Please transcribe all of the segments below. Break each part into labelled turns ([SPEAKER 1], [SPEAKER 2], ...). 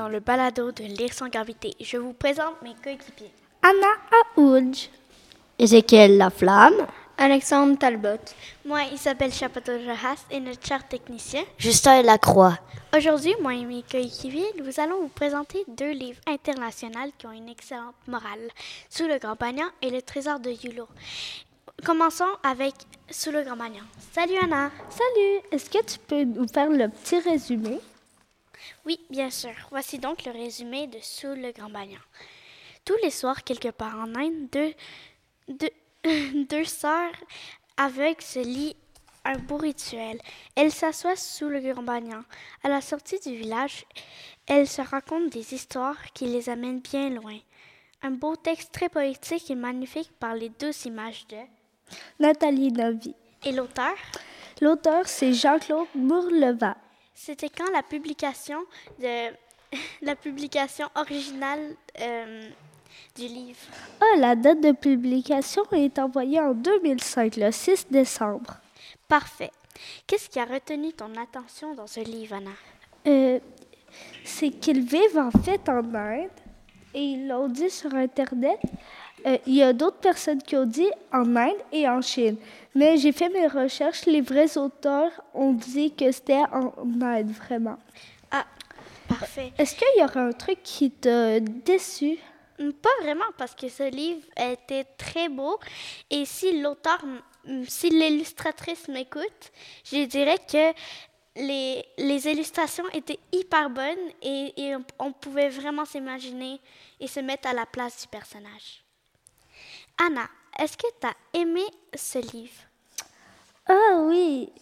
[SPEAKER 1] Dans le balado de Lire sans gravité. Je vous présente mes coéquipiers.
[SPEAKER 2] Anna Aoudj,
[SPEAKER 3] Ézéchiel Laflamme,
[SPEAKER 2] Alexandre Talbot,
[SPEAKER 1] Moi, Isabelle Chapato-Joras et notre cher technicien.
[SPEAKER 3] Justin Lacroix.
[SPEAKER 1] Aujourd'hui, moi et mes coéquipiers, nous allons vous présenter deux livres internationaux qui ont une excellente morale, Sous le Grand Banyan et Le Trésor de Yulo. Commençons avec Sous le Grand Banyan. Salut Anna.
[SPEAKER 2] salut. Est-ce que tu peux nous faire le petit résumé?
[SPEAKER 1] Oui, bien sûr. Voici donc le résumé de Sous le Grand Banyan. Tous les soirs, quelque part en Inde, deux, deux, deux sœurs aveugles se lient un beau rituel. Elles s'assoient sous le grand banyan. À la sortie du village, elles se racontent des histoires qui les amènent bien loin. Un beau texte très poétique et magnifique par les douces images de...
[SPEAKER 2] Nathalie Novi.
[SPEAKER 1] Et l'auteur?
[SPEAKER 2] L'auteur, c'est Jean-Claude Bourleva.
[SPEAKER 1] C'était quand la publication de... la publication originale euh, du livre?
[SPEAKER 2] Ah, la date de publication est envoyée en 2005, le 6 décembre.
[SPEAKER 1] Parfait. Qu'est-ce qui a retenu ton attention dans ce livre, Anna?
[SPEAKER 2] Euh, c'est qu'ils vivent en fait en Inde et ils l'ont dit sur Internet. Euh, il y a d'autres personnes qui ont dit en Inde et en Chine. Mais j'ai fait mes recherches. Les vrais auteurs ont dit que c'était en Inde, vraiment.
[SPEAKER 1] Ah, parfait.
[SPEAKER 2] Est-ce qu'il y aura un truc qui t'a déçu?
[SPEAKER 1] Mm, Pas vraiment, parce que ce livre était très beau. Et si l'auteur, mm, si l'illustratrice m'écoute, je dirais que les, les illustrations étaient hyper bonnes et, et on, on pouvait vraiment s'imaginer et se mettre à la place du personnage. Anna, est-ce que tu as aimé ce livre?
[SPEAKER 2] Ah oui.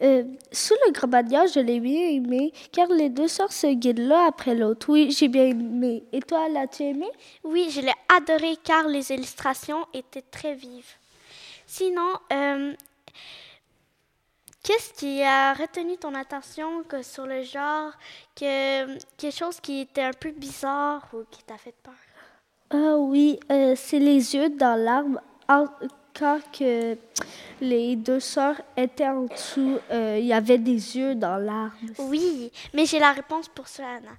[SPEAKER 2] Euh, sous le grand banyan, je l'ai bien aimé, car les deux sœurs se guident l'un après l'autre. Oui, j'ai bien aimé. Et toi, l'as-tu aimé?
[SPEAKER 1] Oui, je l'ai adoré car les illustrations étaient très vives. Sinon, euh, qu'est-ce qui a retenu ton attention que sur le genre, que quelque chose qui était un peu bizarre ou qui t'a fait peur?
[SPEAKER 2] Ah oui, euh, c'est les yeux dans l'arbre. Quand que les deux sœurs étaient en dessous, euh, il y avait des yeux dans l'arbre.
[SPEAKER 1] Oui, mais j'ai la réponse pour ça, Anna.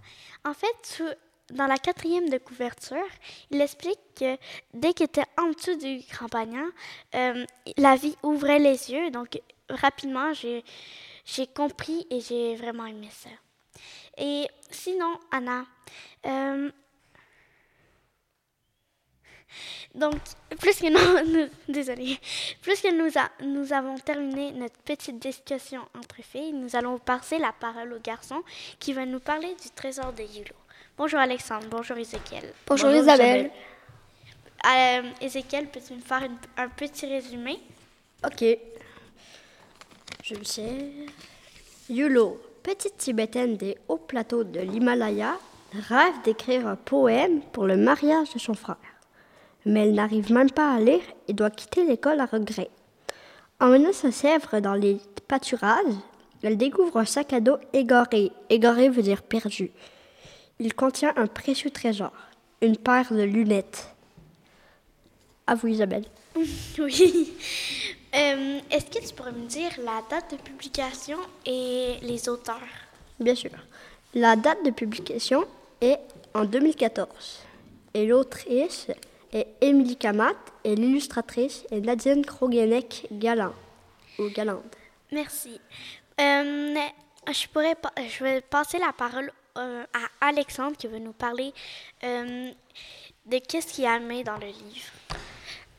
[SPEAKER 1] En fait, dans la quatrième de couverture, il explique que dès qu'il était en dessous du grand banyan, euh, la vie ouvrait les yeux. Donc, rapidement, j'ai j'ai compris et j'ai vraiment aimé ça. Et sinon, Anna, euh, donc, plus que nous, nous- désolée, plus que nous, a- nous avons terminé notre petite discussion entre filles, nous allons passer la parole au garçon qui va nous parler du trésor de Yulo. Bonjour Alexandre, bonjour Ézéchiel.
[SPEAKER 3] Bonjour, Isabelle.
[SPEAKER 1] Euh, Ézéchiel, peux-tu me faire une- un petit résumé?
[SPEAKER 3] Ok. Je le sais. Yulo, petite tibétaine des hauts plateaux de l'Himalaya, rêve d'écrire un poème pour le mariage de son frère. Mais elle n'arrive même pas à lire et doit quitter l'école à regret. En menant sa sèvre dans les pâturages, elle découvre un sac à dos égaré. Égaré veut dire perdu. Il contient un précieux trésor, une paire de lunettes. À vous, Isabelle.
[SPEAKER 1] Oui. Euh, Est-ce que tu pourrais me dire la date de publication et les auteurs?
[SPEAKER 3] Bien sûr. La date de publication est en 2014. Et l'autrice est Émilie Kamat et l'illustratrice est Nadine Krogenek-Galant. Ou Galande.
[SPEAKER 1] Merci. Euh, je, pourrais, je vais passer la parole euh, à Alexandre qui va nous parler euh, de qu'est-ce qu'il a aimé dans le livre.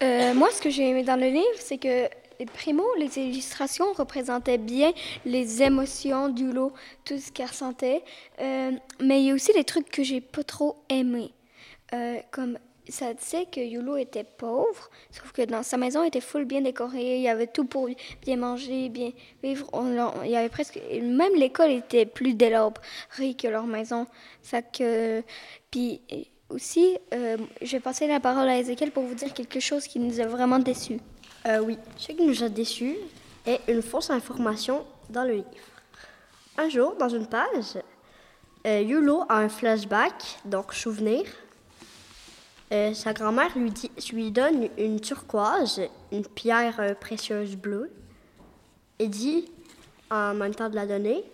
[SPEAKER 4] Euh, moi, ce que j'ai aimé dans le livre, c'est que, primo, les illustrations représentaient bien les émotions du lot, tout ce qu'elle ressentait. Euh, mais il y a aussi des trucs que j'ai pas trop aimés. Euh, comme ça disait que Yulo était pauvre, sauf que dans sa maison était full bien décorée, il y avait tout pour bien manger, bien vivre. Il y avait presque même l'école était plus délabrée que leur maison. Ça puis euh, aussi, euh, je vais passer la parole à Ezekiel pour vous dire quelque chose qui nous a vraiment déçus.
[SPEAKER 3] Euh, oui, ce qui nous a déçus est une fausse information dans le livre. Un jour, dans une page, euh, a un flashback, donc souvenir. Euh, sa grand-mère lui, lui donne une turquoise, une pierre euh, précieuse bleue, et dit, en même temps de la donner,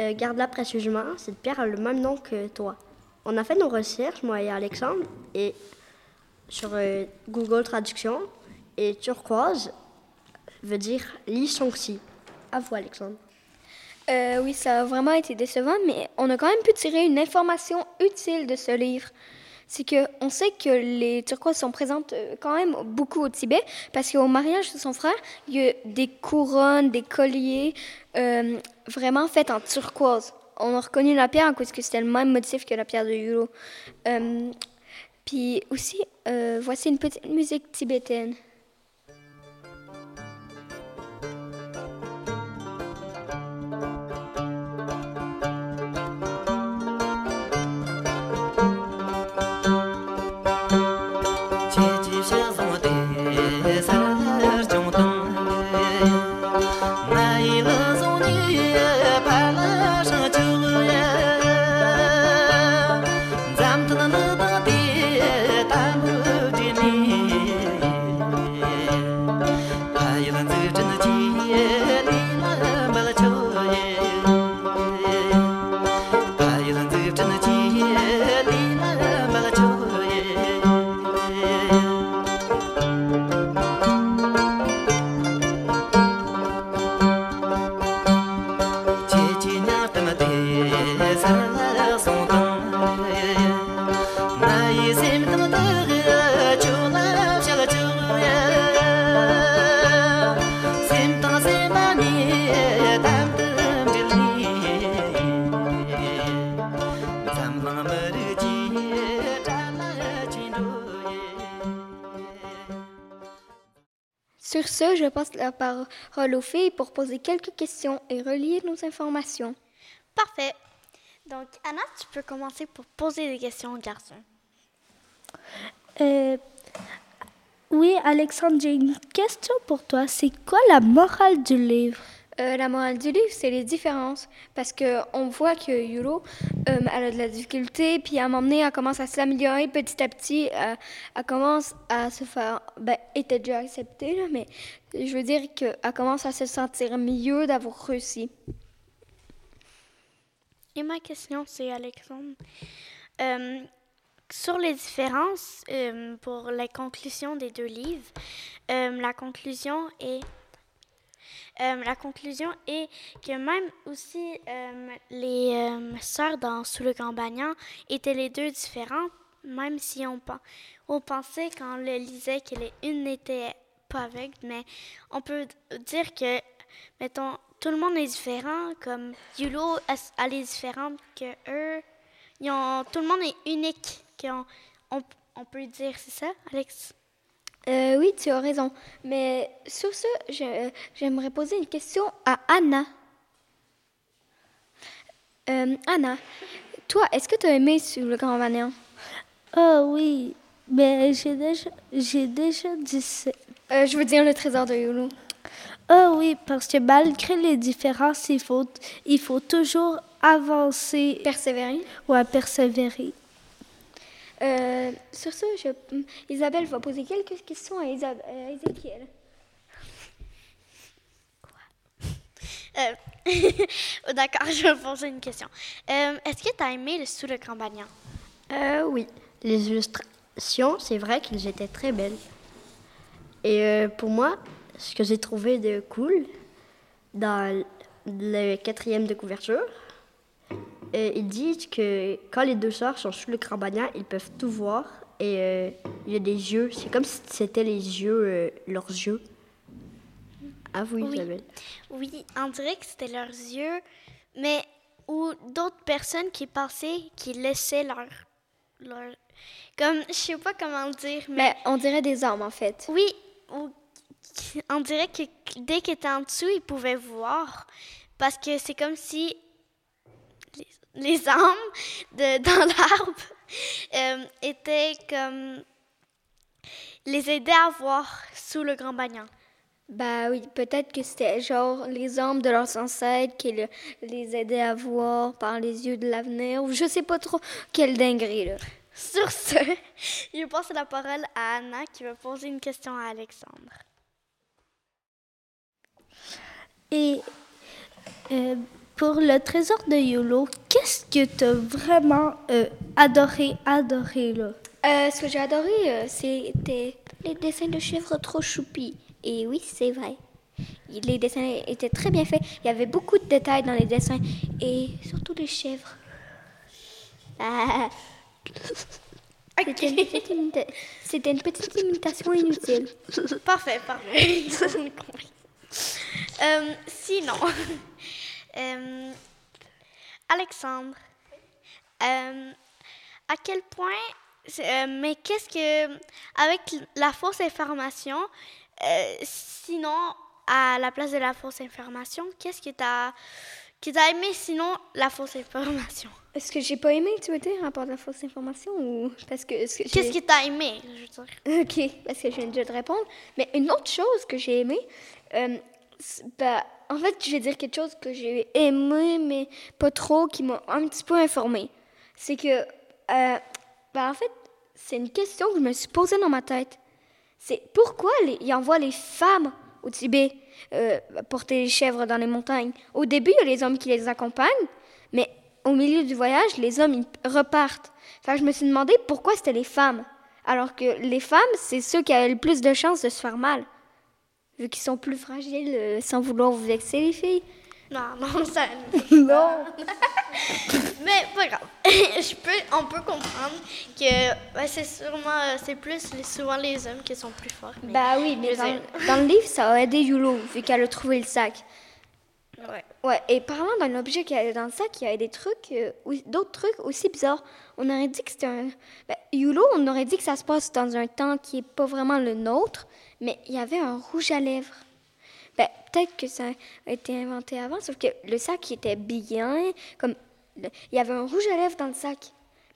[SPEAKER 3] Euh, garde-la précieusement, cette pierre a le même nom que toi. On a fait nos recherches, moi et Alexandre, et sur Google Traduction, et turquoise veut dire Li-Song-Si. À vous, Alexandre.
[SPEAKER 4] Oui, ça a vraiment été décevant, mais on a quand même pu tirer une information utile de ce livre. C'est que on sait que les turquoises sont présentes euh, quand même beaucoup au Tibet, parce qu'au mariage de son frère, il y a des couronnes, des colliers euh, vraiment faits en turquoise. On a reconnu la pierre parce que c'était le même motif que la pierre de Yulo. Euh, puis aussi, euh, voici une petite musique tibétaine. Passe la parole aux filles pour poser quelques questions et relier nos informations.
[SPEAKER 1] Parfait. Donc, Anna, tu peux commencer pour poser des questions aux garçons.
[SPEAKER 2] Euh, oui, Alexandre, j'ai une question pour toi. C'est quoi la morale du livre?
[SPEAKER 4] Euh, la morale du livre, c'est les différences. Parce qu'on voit que Yulo, euh, elle a de la difficulté, puis à un moment donné, elle commence à s'améliorer petit à petit. Elle, elle commence à se faire. Ben, était déjà acceptée, là, mais je veux dire qu'elle commence à se sentir mieux d'avoir réussi.
[SPEAKER 1] Et ma question, c'est Alexandre. Euh, sur les différences, euh, pour la conclusion des deux livres, euh, la conclusion est euh, la conclusion est que même aussi euh, les euh, sœurs dans Sous le Grand étaient les deux différentes, même si on, pen- on pensait quand on le lisait que les une n'était pas aveugle, mais on peut dire que, tout le monde est différent, comme Yulo, elle est différente que eux. Tout le monde est unique, qu'on- on, on peut dire, c'est ça, Alex?
[SPEAKER 4] Euh, oui, tu as raison. Mais sur ce, j'aimerais poser une question à Anna. Euh, Anna, toi, est-ce que tu as aimé sur le Grand Banyan?
[SPEAKER 2] Oh oui, mais j'ai déjà, j'ai déjà dit ça.
[SPEAKER 4] Euh, je veux dire le trésor de Yulu.
[SPEAKER 2] Oh oui, parce que malgré les différences, il faut, il faut toujours avancer
[SPEAKER 4] Persévérer.
[SPEAKER 2] ou à persévérer.
[SPEAKER 4] Euh, sur ce, je- Isabelle va poser quelques questions à, à Ézéchiel.
[SPEAKER 1] Euh, D'accord, je vais poser une question. Euh, Est-ce que tu as aimé le Sous le?
[SPEAKER 3] Euh, oui, les illustrations, c'est vrai qu'elles étaient très belles. Et euh, pour moi, ce que j'ai trouvé de cool dans le quatrième de couverture, euh, ils disent que quand les deux sœurs sont sous le grand banyan, ils peuvent tout voir et euh, il y a des yeux. C'est comme si c'était les yeux, euh, leurs yeux. Ah oui,
[SPEAKER 1] Oui.
[SPEAKER 3] Isabelle.
[SPEAKER 1] Oui, on dirait que c'était leurs yeux, mais ou d'autres personnes qui pensaient qu'ils laissaient leur, leur... Comme, je sais pas comment dire, mais...
[SPEAKER 4] Mais on dirait des armes, en fait.
[SPEAKER 1] Oui, ou qui- on dirait que dès qu'ils étaient en dessous, ils pouvaient voir. Parce que c'est comme si les, âmes de, dans l'arbre euh, étaient comme. les aidaient à voir sous le grand banyan.
[SPEAKER 4] Bah oui, peut-être que c'était genre les armes de leurs ancêtres qui le- les aidaient à voir par les yeux de l'avenir, ou je sais pas trop quelle dinguerie, là.
[SPEAKER 1] Sur ce, je passe la parole à Anna qui va poser une question à Alexandre.
[SPEAKER 2] Et euh, pour le trésor de YOLO, qu'est-ce que tu as vraiment euh, adoré, adoré là?
[SPEAKER 4] Euh, ce que j'ai adoré, euh, c'était les dessins de chèvres trop choupis. Et oui, c'est vrai. Les dessins étaient très bien faits. Il y avait beaucoup de détails dans les dessins. Et surtout les chèvres. Ah. C'était une, une petite imitation inutile.
[SPEAKER 1] Parfait, parfait. Sinon, Alexandre, euh, à quel point, euh, mais qu'est-ce que, avec la fausse information, euh, sinon, à la place de la fausse information, qu'est-ce que t'as, que aimé sinon la fausse information?
[SPEAKER 4] Est-ce que j'ai pas aimé, tu veux dire, rapport à la fausse information ou parce que est-ce que
[SPEAKER 1] Qu'est-ce que t'as aimé, je veux dire?
[SPEAKER 4] Ok, parce que je viens déjà de répondre. Mais une autre chose que j'ai aimé, c'est- bah, en fait, je vais dire quelque chose que j'ai aimé, mais pas trop, qui m'a un petit peu informé. C'est que, euh, bah, en fait, c'est une question que je me suis posée dans ma tête. C'est pourquoi les, ils envoient les femmes au Tibet euh, porter les chèvres dans les montagnes? Au début, il y a les hommes qui les accompagnent, mais au milieu du voyage, les hommes repartent. Enfin, je me suis demandé pourquoi c'était les femmes. Alors que les femmes, c'est ceux qui avaient le plus de chances de se faire mal. Vu qu'ils sont plus fragiles, euh, sans vouloir vous vexer, les filles.
[SPEAKER 1] Non, non, ça.
[SPEAKER 2] Non.
[SPEAKER 1] Mais pas grave. Je peux, on peut comprendre que c'est sûrement, euh, c'est plus souvent les hommes qui sont plus forts. mais-
[SPEAKER 4] Bah oui, mais dans, le livre, ça a aidé Yulo, vu qu'elle a trouvé le sac.
[SPEAKER 1] ouais.
[SPEAKER 4] Ouais, et parlant d'un objet qui est dans le sac, il y avait des trucs, euh, d'autres trucs aussi bizarres. On aurait dit que c'était un. Ben, Yulo, on aurait dit que ça se passe dans un temps qui est pas vraiment le nôtre, mais il y avait un rouge à lèvres. Ben, peut-être que ça a été inventé avant, sauf que le sac il était bien, comme le- il y avait un rouge à lèvres dans le sac.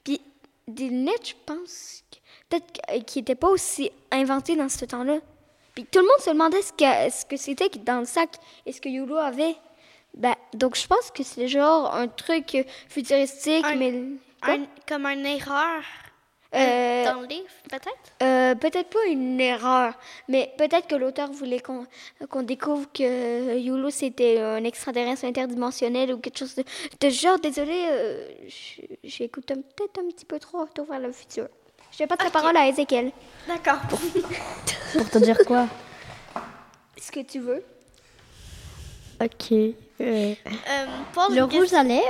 [SPEAKER 4] Puis des lunettes, je pense, peut-être que- qui n'étaient pas aussi inventées dans ce temps-là. Puis tout le monde se demandait ce que, ce que c'était dans le sac et ce que Yulo avait. Ben, donc je pense que c'est genre un truc euh, futuristique,
[SPEAKER 1] Un-
[SPEAKER 4] mais?
[SPEAKER 1] Un- comme une erreur
[SPEAKER 4] Euh,
[SPEAKER 1] dans le livre, peut-être?
[SPEAKER 4] euh, peut-être pas une erreur, mais peut-être que l'auteur voulait qu'on découvre que Yulo c'était un extraterrestre interdimensionnel ou quelque chose de, de ce genre. Désolé, j'écoute peut-être un petit peu trop Retour vers le futur. Je vais pas la parole à Ezekiel.
[SPEAKER 1] D'accord.
[SPEAKER 3] Pour te dire quoi?
[SPEAKER 4] Est-ce que tu veux?
[SPEAKER 3] Ok. euh,
[SPEAKER 1] Euh,
[SPEAKER 3] le rouge à lèvres,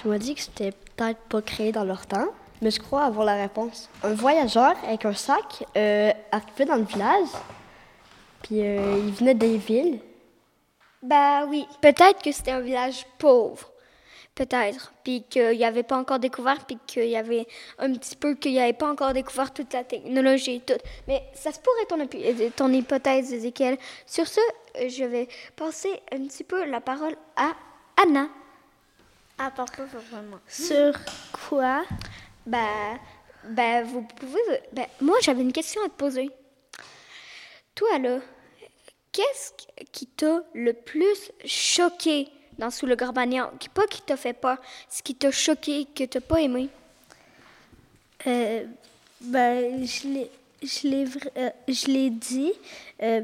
[SPEAKER 3] tu m'as dit que c'était peut-être pas créé dans leur temps, mais je crois avoir la réponse. Un voyageur avec un sac euh, arrivait dans le village, puis euh, il venait des villes.
[SPEAKER 4] Bah oui. Peut-être que c'était un village pauvre. Peut-être. Puis qu'il n'y avait pas encore découvert, puis qu'il y avait un petit peu, qu'il n'y avait pas encore découvert toute la technologie et tout. Mais ça se pourrait ton, hypo- ton hypothèse, Ezekiel. Sur ce, euh, je vais passer un petit peu la parole à Anna.
[SPEAKER 1] Ah, pas vraiment.
[SPEAKER 2] Sur quoi?
[SPEAKER 4] Bah, bah vous pouvez. bah, moi, j'avais une question à te poser. Toi, là, qu'est-ce qui t'a le plus choqué dans Sous le Garbagnan? Qui, pas qui t'a fait peur, ce qui t'a choqué, que t'as pas aimé?
[SPEAKER 2] Euh, ben, je l'ai, je l'ai, euh, je l'ai dit. euh,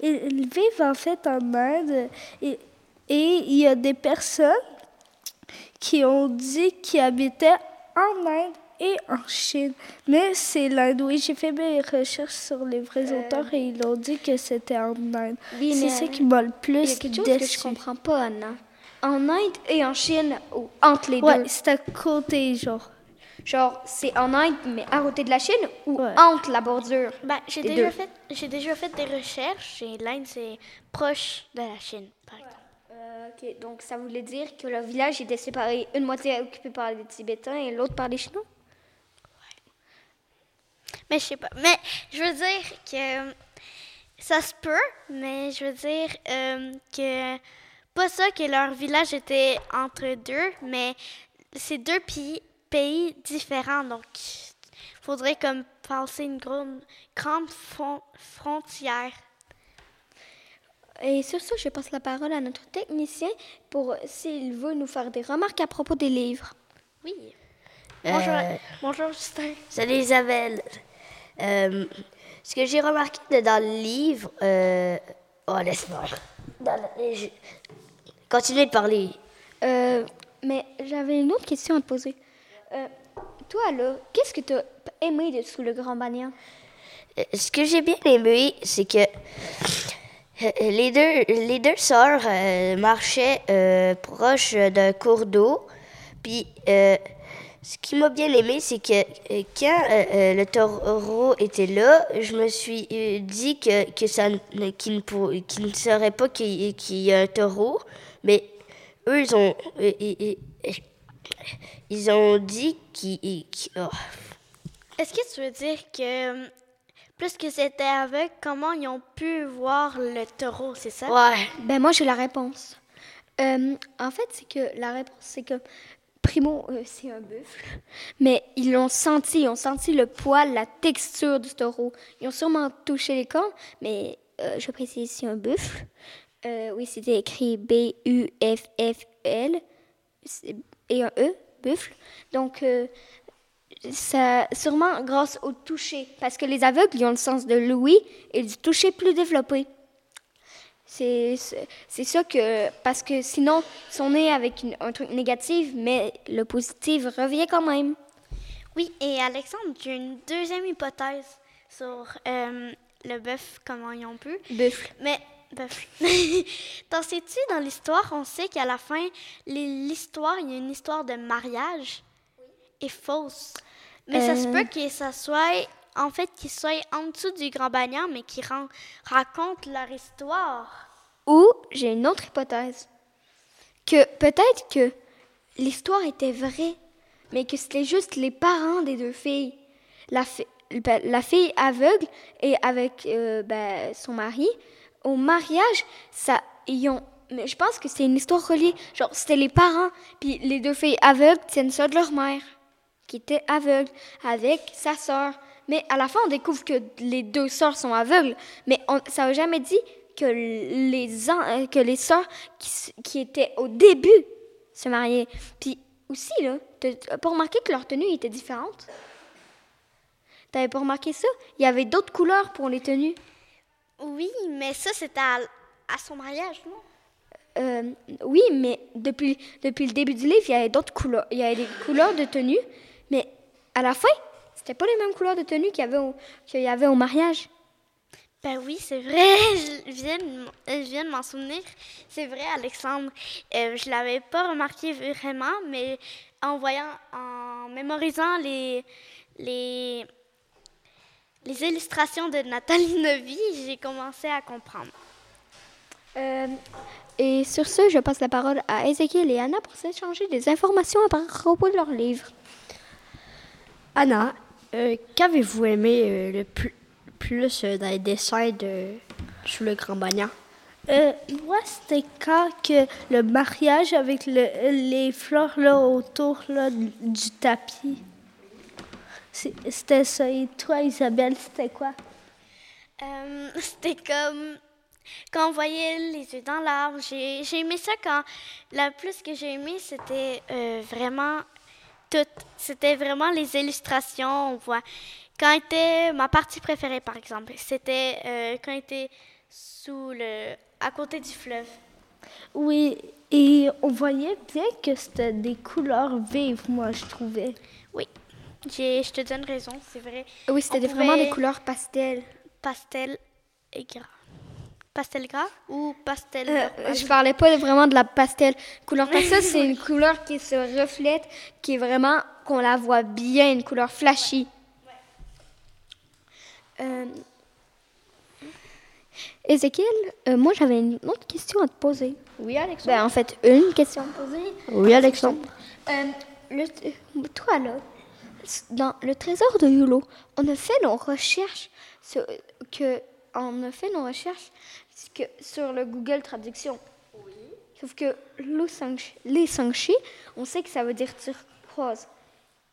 [SPEAKER 2] ils vivent en fait en Inde et, et il y a des personnes qui ont dit qu'ils habitaient en Inde et en Chine. Mais c'est l'Inde. Oui, j'ai fait mes recherches sur les vrais auteurs et ils ont dit que c'était en Inde.
[SPEAKER 4] Oui,
[SPEAKER 2] c'est ça qui m'a le
[SPEAKER 4] Il y a
[SPEAKER 2] plus
[SPEAKER 4] quelque chose que je comprends pas, Anna. En Inde et en Chine, ou entre les
[SPEAKER 2] Ouais,
[SPEAKER 4] deux.
[SPEAKER 2] c'est à côté, genre.
[SPEAKER 4] Genre, c'est en Inde, mais à côté de la Chine, ou
[SPEAKER 2] Ouais.
[SPEAKER 4] entre la bordure?
[SPEAKER 1] Ben, j'ai déjà
[SPEAKER 4] deux.
[SPEAKER 1] fait, j'ai déjà fait des recherches et l'Inde c'est proche de la Chine, par exemple.
[SPEAKER 4] Euh, ok, donc ça voulait dire que le village était séparé, une moitié occupée par les Tibétains et l'autre par les Chinois?
[SPEAKER 1] Mais je sais pas. Mais je veux dire que euh, ça se peut, mais je veux dire euh, que pas ça que leur village était entre deux, mais c'est deux pays, pays différents. Donc, faudrait comme passer une grande, grande fron- frontière.
[SPEAKER 4] Et sur ce, je passe la parole à notre technicien pour s'il veut nous faire des remarques à propos des livres.
[SPEAKER 1] Oui. Bonjour,
[SPEAKER 3] Euh,
[SPEAKER 1] bonjour Justin.
[SPEAKER 3] Salut Isabelle. Euh,
[SPEAKER 5] ce que j'ai remarqué dans le livre. euh, Oh, laisse-moi. Dans le- je- Continuez de parler.
[SPEAKER 4] Euh, mais j'avais une autre question à te poser. Euh, toi, là, qu'est-ce que tu as aimé de Sous le Grand Banyan?
[SPEAKER 5] Euh, Ce que j'ai bien aimé, c'est que les deux, les deux sœurs euh, marchaient euh, proche d'un cours d'eau. Puis, euh, ce qui m'a bien aimé, c'est que euh, quand euh, euh, le taureau était là, je me suis euh, dit que, que ça, qu'il ne, pour- ne serait pas qu'il y- ait un taureau, mais eux, ils ont, euh, ils, ont dit qu'ils- oh.
[SPEAKER 1] Est-ce que tu veux dire que hum, plus que c'était aveugle, comment ils ont pu voir le taureau, c'est ça?
[SPEAKER 5] Ouais.
[SPEAKER 4] Ben moi j'ai la réponse. Euh, en fait, c'est que la réponse c'est que Primo euh, c'est un buffle, mais ils l'ont senti, ils ont senti le poil, la texture du taureau. Ils ont sûrement touché les cornes, mais euh, je précise c'est un buffle. Euh, oui, c'était écrit B U F F L c'est- et un E, buffle. Donc euh, ça, sûrement grâce au toucher, parce que les aveugles ils ont le sens de l'ouïe et du toucher plus développé. C'est ça que. Parce que sinon, ils sont nés avec une- un truc négatif, mais le positif revient quand même.
[SPEAKER 1] Oui, et Alexandre, j'ai une deuxième hypothèse sur euh, le bœuf, comment ils ont pu.
[SPEAKER 4] Buffle.
[SPEAKER 1] Mais, bœuf. T'en sais-tu, dans l'histoire, on sait qu'à la fin, l'histoire, il y a une histoire de mariage est fausse. Mais ça se
[SPEAKER 4] Euh.
[SPEAKER 1] peut que ça soit, en fait, qu'ils soient en dessous du Grand Banyan, mais qui racontent leur histoire.
[SPEAKER 4] Ou j'ai une autre hypothèse. Que peut-être que l'histoire était vraie, mais que c'était juste les parents des deux filles. La, fi- ben, la fille aveugle et avec euh, ben, son mari. Au mariage, ça, ils ont. Mais je pense que c'est une histoire reliée. Genre, c'était les parents, puis les deux filles aveugles tiennent ça de leur mère, qui était aveugle, avec sa sœur. Mais à la fin, on découvre que les deux sœurs sont aveugles. Mais on, ça n'a jamais dit que les, euh, que les sœurs qui, qui étaient au début se mariaient. Puis aussi, là, t'as pas remarqué que leur tenue était différente? T'avais pas remarqué ça? Il y avait d'autres couleurs pour les tenues?
[SPEAKER 1] Oui, mais ça, c'était à, à son mariage, non?
[SPEAKER 4] Euh, oui, mais depuis, depuis le début du livre, il y avait d'autres couleurs. Il y avait des couleurs de tenue, mais à la fin, c'était pas les mêmes couleurs de tenue qu'il y avait au, qu'il y avait au mariage.
[SPEAKER 1] Ben oui, c'est vrai. Je viens de, je viens de m'en souvenir. C'est vrai, Alexandre. Euh, je l'avais pas remarqué vraiment, mais en voyant, en mémorisant les, les, les illustrations de Nathalie Novy, j'ai commencé à comprendre.
[SPEAKER 4] Euh, et sur ce, je passe la parole à Ezekiel et Anna pour s'échanger des informations à propos de leur livre.
[SPEAKER 3] Anna, euh, qu'avez-vous aimé euh, le plus, plus euh, dans les dessins de Sous le Grand?
[SPEAKER 2] Euh, moi, c'était quand que le mariage avec le- les fleurs là, autour là, du tapis. C'était ça. Et toi, Isabelle, c'était quoi?
[SPEAKER 1] Euh, C'était comme quand on voyait les yeux dans l'arbre. J'ai aimé ça quand. Le plus que j'ai aimé, c'était euh, vraiment tout. C'était vraiment les illustrations. On voit. Quand était ma partie préférée, par exemple, c'était euh, quand était sous le. à côté du fleuve.
[SPEAKER 2] Oui, et on voyait bien que c'était des couleurs vives, moi, je trouvais.
[SPEAKER 1] Oui, j'ai- je te donne raison, c'est vrai.
[SPEAKER 4] Oui, c'était vraiment
[SPEAKER 1] pouvait-
[SPEAKER 4] des couleurs pastel.
[SPEAKER 1] Pastel et gras. Pastel gras ou pastel.
[SPEAKER 4] Euh, je parlais pas vraiment de la pastel. Couleur pastel, c'est une couleur qui se reflète, qui est vraiment, qu'on la voit bien, une couleur flashy. Euh, Ézéchiel, euh, moi j'avais une autre question à te poser.
[SPEAKER 3] Oui, Alexandre.
[SPEAKER 4] Ben, en fait, une question à te poser.
[SPEAKER 3] oui, Alexandre.
[SPEAKER 4] Euh, le, toi, là, dans le trésor de Yulo, on a fait nos recherches sur, que, on a fait nos recherches que, sur le Google Traduction. Sauf que les on sait que ça veut dire turquoise.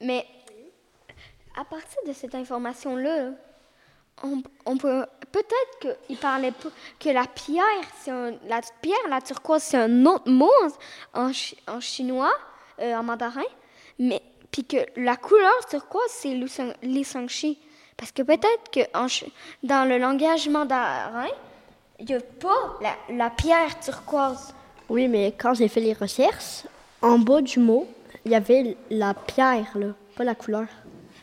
[SPEAKER 4] Mais à partir de cette information-là, on, on peut peut-être qu'il parlait que la pierre, c'est la pierre, la turquoise, c'est un autre mot en, en chi- en chinois, euh, en mandarin, mais puis que la couleur turquoise, c'est sangchi. Parce que peut-être que en dans le langage mandarin, il n'y a pas la, la pierre turquoise.
[SPEAKER 3] Oui, mais quand j'ai fait les recherches, en bas du mot, il y avait la pierre, là, pas la couleur.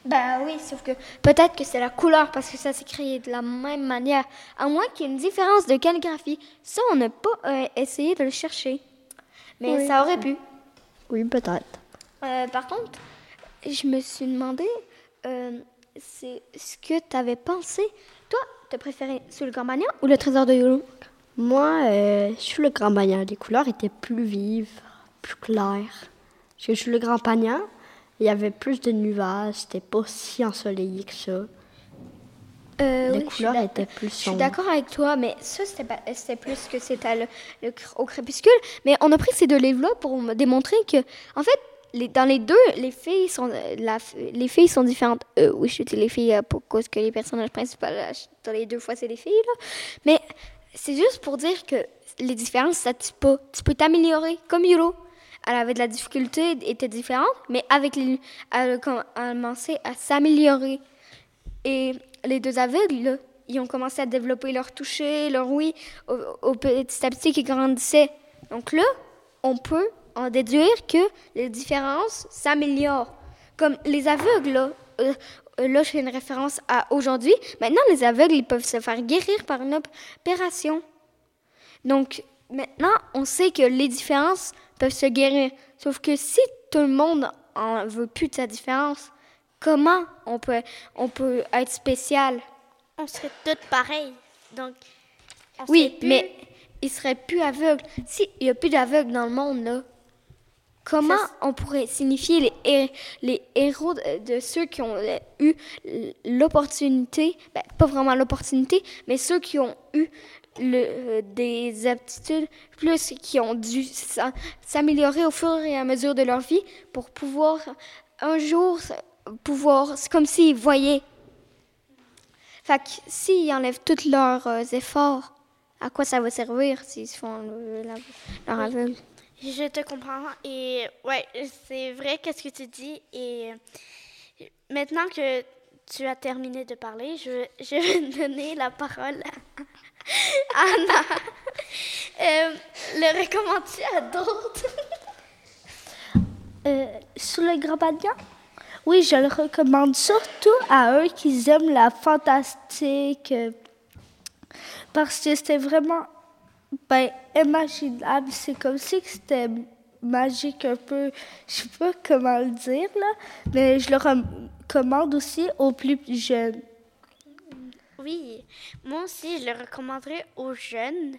[SPEAKER 4] Ben oui, sauf que peut-être que c'est la couleur parce que ça s'écrit de la même manière. À moins qu'il y ait une différence de calligraphie. Ça, on n'a pas euh, essayé de le chercher. Mais
[SPEAKER 3] Oui.
[SPEAKER 4] ça aurait pu.
[SPEAKER 3] Oui, peut-être.
[SPEAKER 4] Euh, par contre, je me suis demandé, euh, c'est ce que tu avais pensé. Préféré sous le Grand Banyan ou le trésor de Yolo?
[SPEAKER 3] Moi, euh, sous le Grand Banyan, les couleurs étaient plus vives, plus claires. Parce que sous le Grand Banyan, il y avait plus de nuages, c'était pas si ensoleillé que ça.
[SPEAKER 4] Euh,
[SPEAKER 3] les
[SPEAKER 4] oui,
[SPEAKER 3] couleurs étaient plus
[SPEAKER 4] Je suis
[SPEAKER 3] sombres.
[SPEAKER 4] d'accord avec toi, mais ça, c'était pas- c'était plus que c'était au crépuscule. Mais on a pris ces deux livres-là pour démontrer que, en fait, dans les deux, les filles sont, euh, les filles sont différentes. Euh, oui, je dis les filles euh, pour cause que les personnages principaux, dans les deux fois, c'est les filles, là. Mais c'est juste pour dire que les différences, ça tue pas. Tu peux t'améliorer, comme Yuro. Elle avait de la difficulté, était différente, mais avec les, elle a commencé à s'améliorer. Et les deux aveugles, ils ont commencé à développer leur toucher, leur oui, au, au petit à petit qui grandissaient. Donc là, on peut en déduire que les différences s'améliorent. Comme les aveugles, là, euh, là, je fais une référence à aujourd'hui. Maintenant, les aveugles, ils peuvent se faire guérir par une opération. Donc, maintenant, on sait que les différences peuvent se guérir. Sauf que si tout le monde en veut plus de sa différence, comment on peut, on peut être spécial?
[SPEAKER 1] On serait toutes pareilles. Donc, on
[SPEAKER 4] Oui,
[SPEAKER 1] plus-
[SPEAKER 4] mais il serait plus aveugle. S'il n'y a plus d'aveugles dans le monde, là, comment
[SPEAKER 1] Ça,
[SPEAKER 4] on pourrait signifier les, hé- les héros de, de ceux qui ont euh, eu l'opportunité, ben, pas vraiment l'opportunité, mais ceux qui ont eu le, euh, des aptitudes plus, qui ont dû s'a- s'améliorer au fur et à mesure de leur vie pour pouvoir un jour pouvoir, c'est comme s'ils voyaient. Fait que s'ils enlèvent tous leurs euh, efforts, à quoi ça va servir s'ils se font le- la- leur aveugle?
[SPEAKER 1] Je te comprends. Et ouais, c'est vrai qu'est-ce que tu dis. Et maintenant que tu as terminé de parler, je, je vais donner la parole à Anna. Euh, le recommandes-tu à d'autres?
[SPEAKER 2] Euh, sur le Grand? Oui, je le recommande surtout à eux qui aiment la fantastique. euh, parce que c'était vraiment ben, imaginable. C'est comme si c'était magique un peu. Je sais pas comment le dire, là. Mais je le recommande aussi aux plus jeunes.
[SPEAKER 1] Oui, moi aussi, je le recommanderais aux jeunes.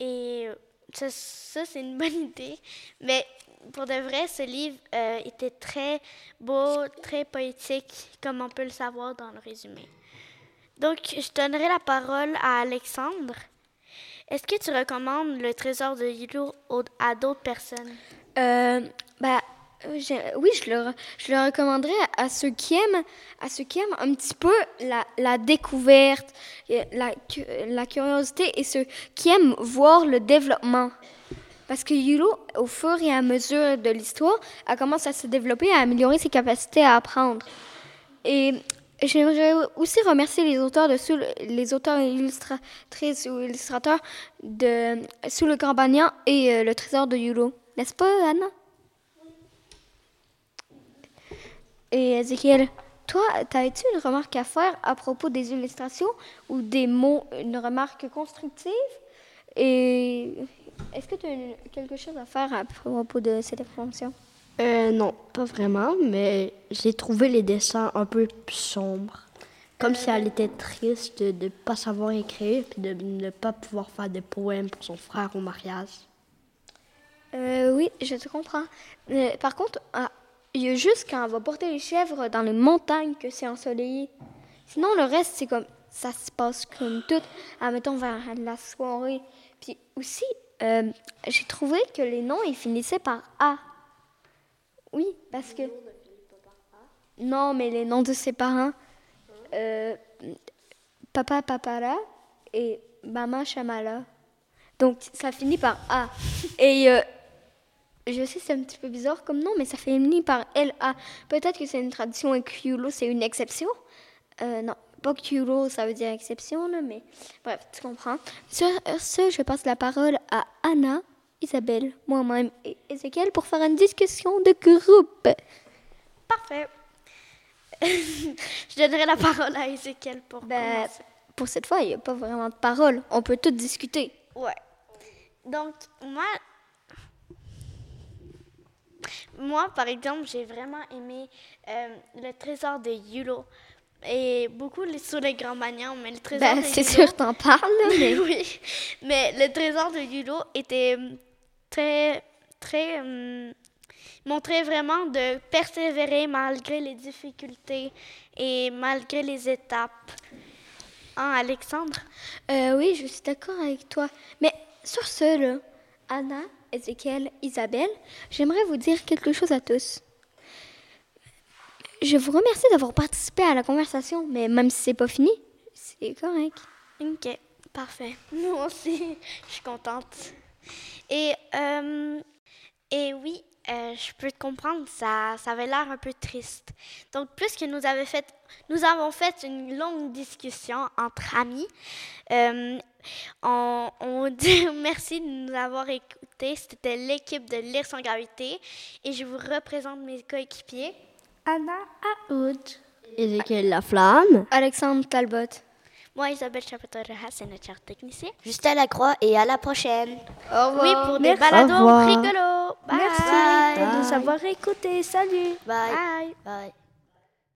[SPEAKER 1] Et ça, ça, c'est une bonne idée. Mais pour de vrai, ce livre euh, était très beau, très poétique, comme on peut le savoir dans le résumé. Donc, je donnerai la parole à Alexandre. Est-ce que tu recommandes le trésor de Yulu au- à d'autres personnes?
[SPEAKER 4] Bah, oui, je le, je le recommanderais à, ceux qui aiment, à ceux qui aiment un petit peu la, découverte, euh, la, cu- la curiosité et ceux qui aiment voir le développement. Parce que Yulo, au fur et à mesure de l'histoire, elle commence à se développer, à améliorer ses capacités à apprendre. Et j'aimerais aussi remercier les auteurs de sous le- les auteurs illustratrices ou illustrateurs de Sous le Grand et euh, Le Trésor de Yulo. N'est-ce pas, Anna? Et Ezekiel, toi, t'as-tu une remarque à faire à propos des illustrations ou des mots, une remarque constructive? Et est-ce que tu as quelque chose à faire à propos de cette information?
[SPEAKER 3] Euh, non, pas vraiment, mais j'ai trouvé les dessins un peu sombres. Comme si elle était triste de ne pas savoir écrire puis de ne pas pouvoir faire des poèmes pour son frère au mariage.
[SPEAKER 4] Euh, oui, je te comprends. Euh, par contre, ah, il y a juste quand on va porter les chèvres dans les montagnes que c'est ensoleillé. Sinon, le reste, c'est comme ça se passe comme tout, admettons, vers la soirée. Puis aussi, euh, j'ai trouvé que les noms, ils finissaient par A. Oui, parce que... Non, mais les noms de ses parents. Euh, Papa Papara et Mama Chamala. Donc, ça finit par A. Et euh, je sais, c'est un petit peu bizarre comme nom, mais ça finit par LA. Peut-être que c'est une tradition et que Yulo, c'est une exception. Euh, non, pas que Yulo, ça veut dire exception, mais bref, tu comprends. Sur ce, je passe la parole à Anna, Isabelle, moi-même et Ézéchiel pour faire une discussion de groupe.
[SPEAKER 1] Parfait. je donnerai la parole à Ezekiel pour
[SPEAKER 4] Ben,
[SPEAKER 1] commencer.
[SPEAKER 4] pour cette fois, il n'y a pas vraiment de parole. On peut tout discuter.
[SPEAKER 1] Ouais. Donc, moi, moi, par exemple, j'ai vraiment aimé euh, le trésor de Yulo. Et beaucoup sur les grands magnans, mais le trésor
[SPEAKER 4] Ben, c'est sûr, t'en parles, mais
[SPEAKER 1] oui, mais le trésor de Yulo était hum, très, très, hum, montrait vraiment de persévérer malgré les difficultés et malgré les étapes. Hein, Alexandre?
[SPEAKER 4] Euh, oui, je suis d'accord avec toi. Mais sur ce, là, Anna, Ézéchiel, Isabelle, j'aimerais vous dire quelque chose à tous. Je vous remercie d'avoir participé à la conversation, mais même si c'est pas fini, c'est correct.
[SPEAKER 1] Ok, parfait. Moi aussi, je suis contente. Et, euh, et oui, euh, je peux te comprendre, ça, ça avait l'air un peu triste. Donc, puisque nous, avait fait, nous avons fait une longue discussion entre amis, euh, on, on dit merci de nous avoir écoutés. C'était l'équipe de Lire sans gravité et je vous représente mes coéquipiers.
[SPEAKER 2] Anna Aoud.
[SPEAKER 3] Ézéchiel Laflamme.
[SPEAKER 4] Alexandre Talbot.
[SPEAKER 1] Moi, Isabelle Chapeau-Rojas, c'est notre chère technicien.
[SPEAKER 5] Justin Lacroix et à la prochaine.
[SPEAKER 3] Au revoir.
[SPEAKER 1] Oui, pour des
[SPEAKER 2] Merci.
[SPEAKER 1] balados rigolos. Bye.
[SPEAKER 2] Merci
[SPEAKER 5] Bye.
[SPEAKER 2] de nous avoir écoutés. Salut.
[SPEAKER 5] Bye.
[SPEAKER 1] Bye.
[SPEAKER 5] Bye.